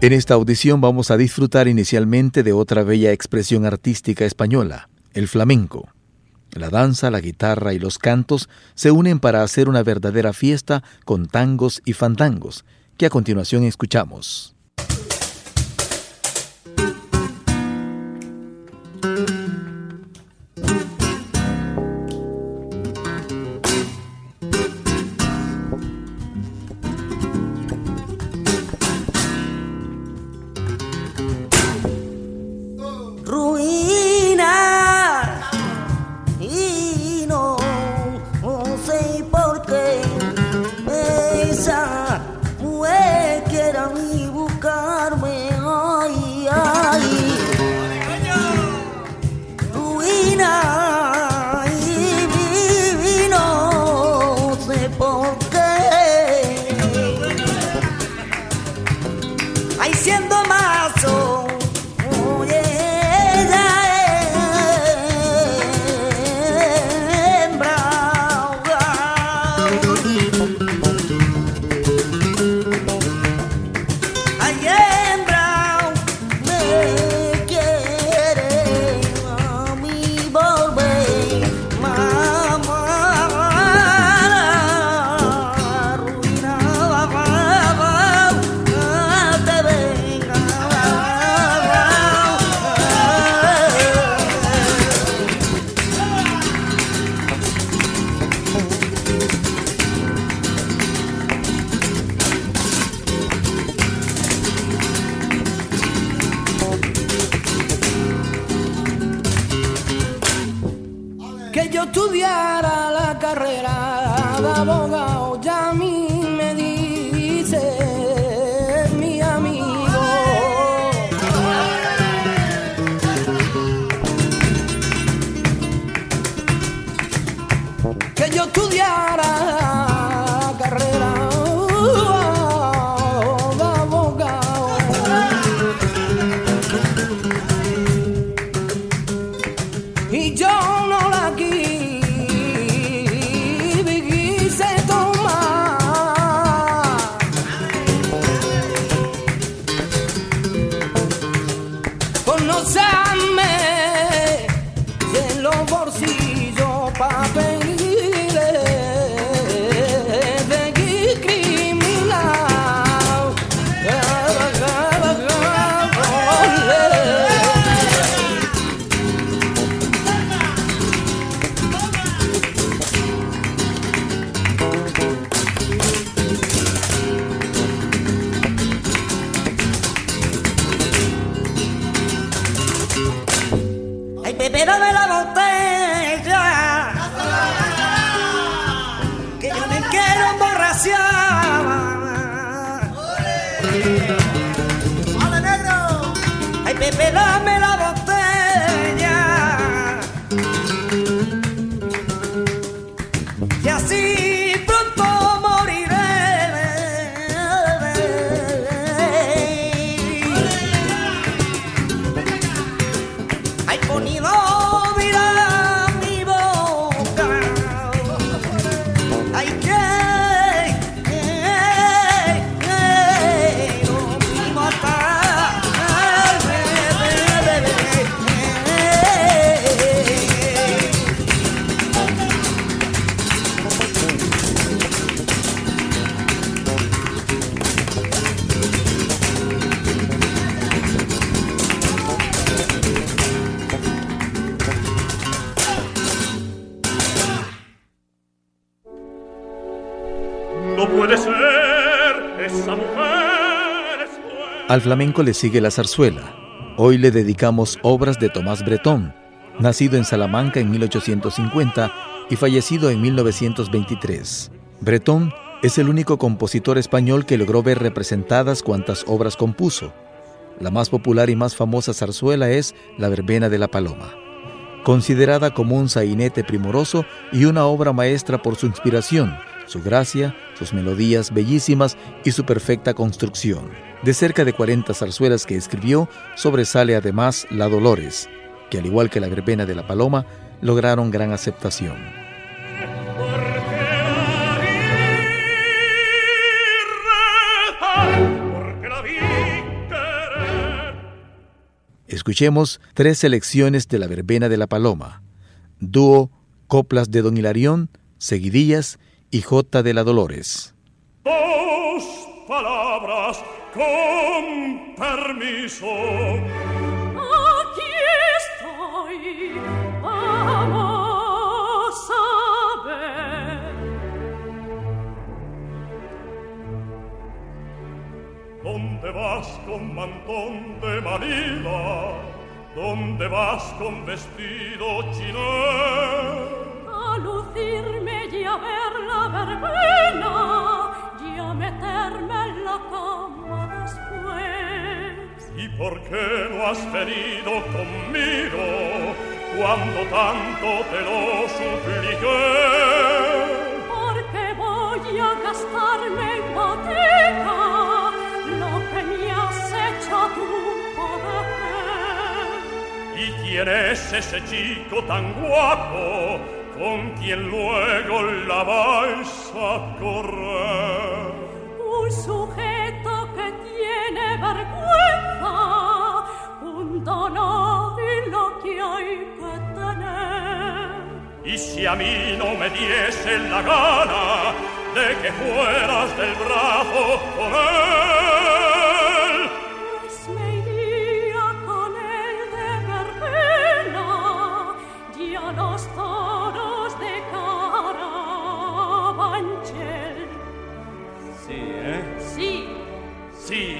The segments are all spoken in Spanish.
En esta audición vamos a disfrutar inicialmente de otra bella expresión artística española, el flamenco. La danza, la guitarra y los cantos se unen para hacer una verdadera fiesta con tangos y fandangos, que a continuación escuchamos. तो はい、你了。Al flamenco le sigue la zarzuela. Hoy le dedicamos obras de Tomás Bretón, nacido en Salamanca en 1850 y fallecido en 1923. Bretón es el único compositor español que logró ver representadas cuantas obras compuso. La más popular y más famosa zarzuela es La Verbena de la Paloma, considerada como un sainete primoroso y una obra maestra por su inspiración, su gracia, sus melodías bellísimas y su perfecta construcción. De cerca de 40 zarzuelas que escribió, sobresale además La Dolores, que al igual que la verbena de la Paloma, lograron gran aceptación. Escuchemos tres selecciones de la verbena de la Paloma, dúo Coplas de Don Hilarión, Seguidillas y J de la Dolores. Dos palabras con permiso. Aquí estoy, vamos a ver. ¿Dónde vas con mantón de Manila? ¿Dónde vas con vestido chino? A lucirme y a ver la verbena y a meterme en la cama después. ¿Y por qué no has venido conmigo cuando tanto te lo supliqué? Porque voy a gastarme en botica lo que me has hecho tú poder. ¿Y quién es ese chico tan guapo con quien luego la vais a correr? Un sujeto que tiene vergüenza, un dono y lo que hay que tener. Y si a mí no me diese la gana de que fueras del brazo con él,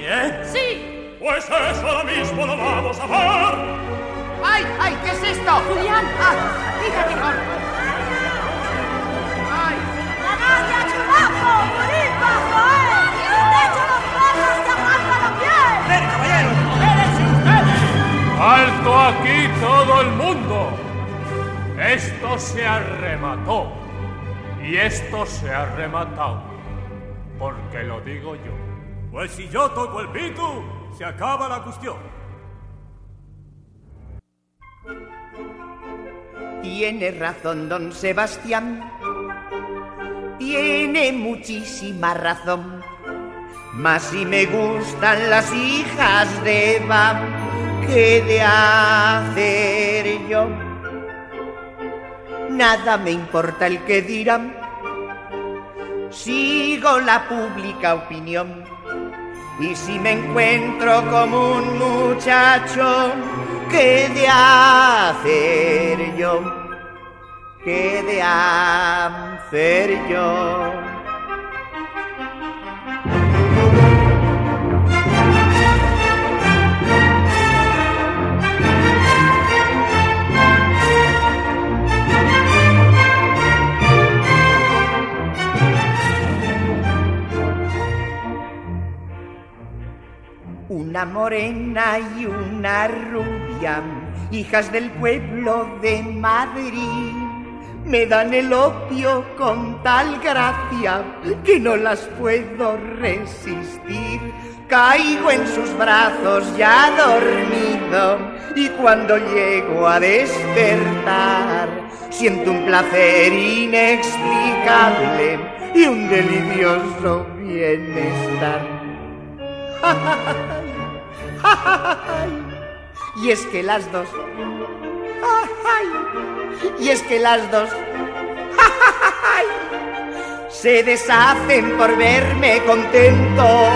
¿eh? sí, Pues eso ahora mismo lo vamos a hacer. ¡Ay, ay! ¿Qué es esto? Julián. ¡Ah! ¡Fíjate con! ¡Ay! ¡Canalla, chulazo! ¡Morir bajo él! ¡De hecho los perros te aguantan la piel! ¡Ven, caballero! ¡Espérense ustedes! ¡Alto aquí todo el mundo! Esto se arremató. Y esto se ha rematado. Porque lo digo yo. Pues si yo toco el pito, se acaba la cuestión. Tiene razón, don Sebastián. Tiene muchísima razón. Mas si me gustan las hijas de Eva, ¿qué de hacer yo? Nada me importa el que dirán. Sigo la pública opinión. Y si me encuentro como un muchacho, ¿qué de hacer yo? ¿Qué de hacer yo? Una morena y una rubia, hijas del pueblo de Madrid, me dan el opio con tal gracia que no las puedo resistir. Caigo en sus brazos ya dormido y cuando llego a despertar siento un placer inexplicable y un delicioso bienestar. y es que las dos. y es que las dos. se deshacen por verme contento,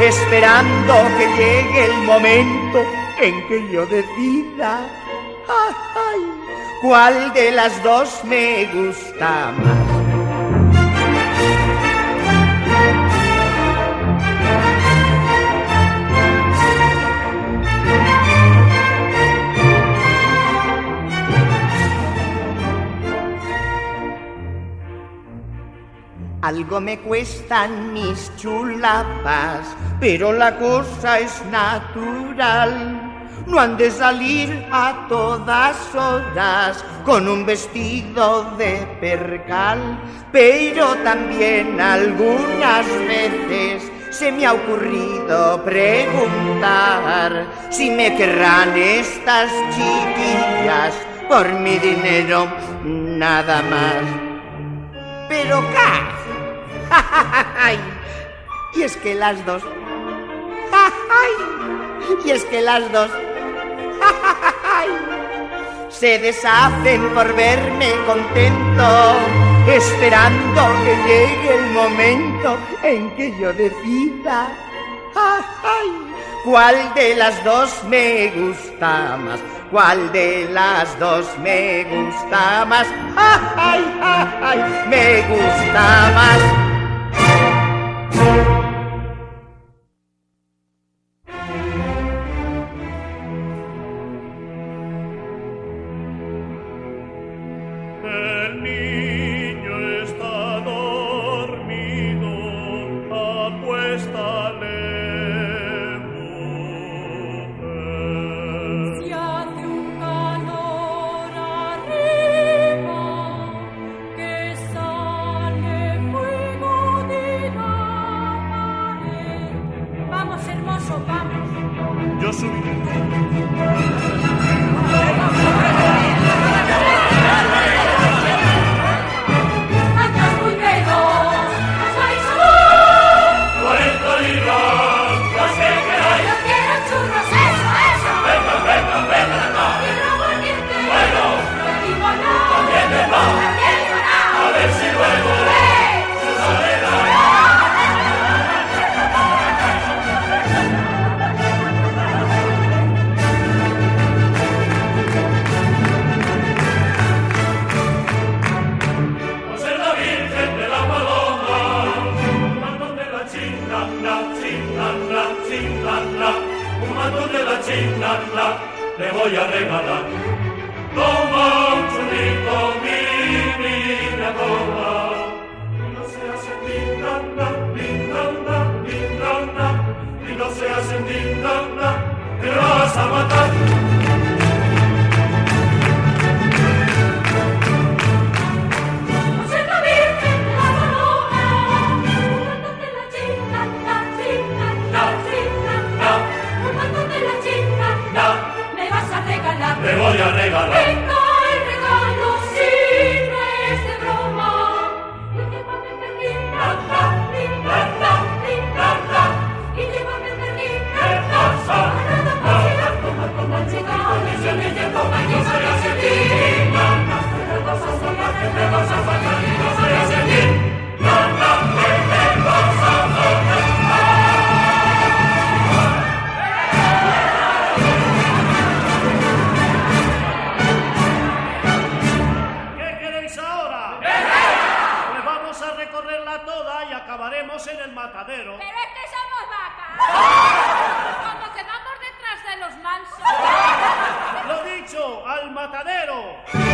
esperando que llegue el momento en que yo decida. ¿Cuál de las dos me gusta más? Algo me cuestan mis chulapas, pero la cosa es natural. No han de salir a todas horas con un vestido de percal, pero también algunas veces se me ha ocurrido preguntar si me querrán estas chiquillas por mi dinero nada más. Pero y es que las dos. y es que las dos. se deshacen por verme contento, esperando que llegue el momento en que yo decida. ¿Cuál de las dos me gusta más? ¿Cuál de las dos me gusta más? ¡Ay, ay, ay! Me gusta más. voy a regalar. El mal regalo sí, no es de matadero. Pero es que somos vacas. Cuando quedamos detrás de los mansos. Lo dicho, al matadero.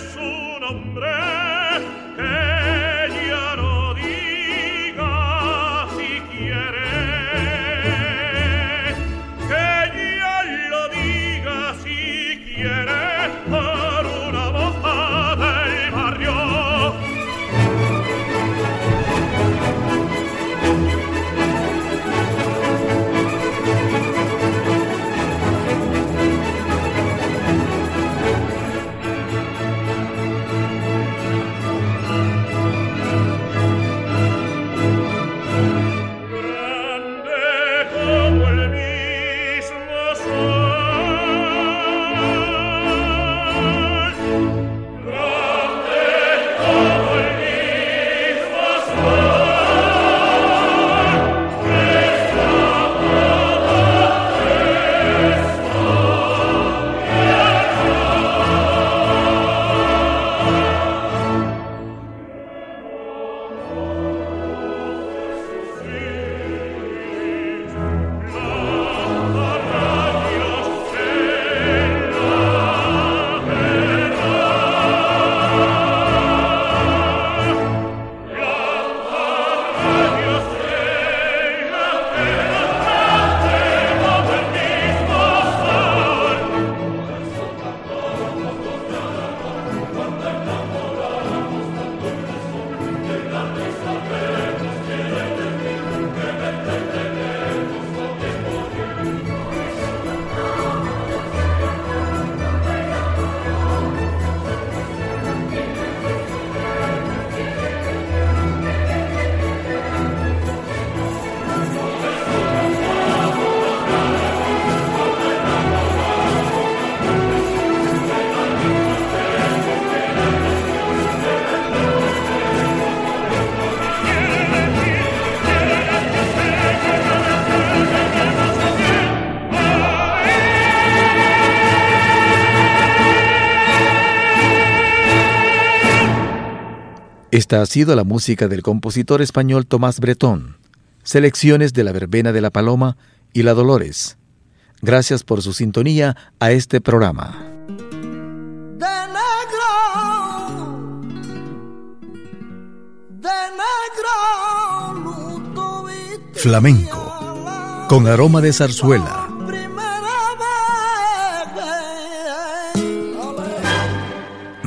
es un Esta ha sido la música del compositor español Tomás Bretón, selecciones de la Verbena de la Paloma y la Dolores. Gracias por su sintonía a este programa. Flamenco, con aroma de zarzuela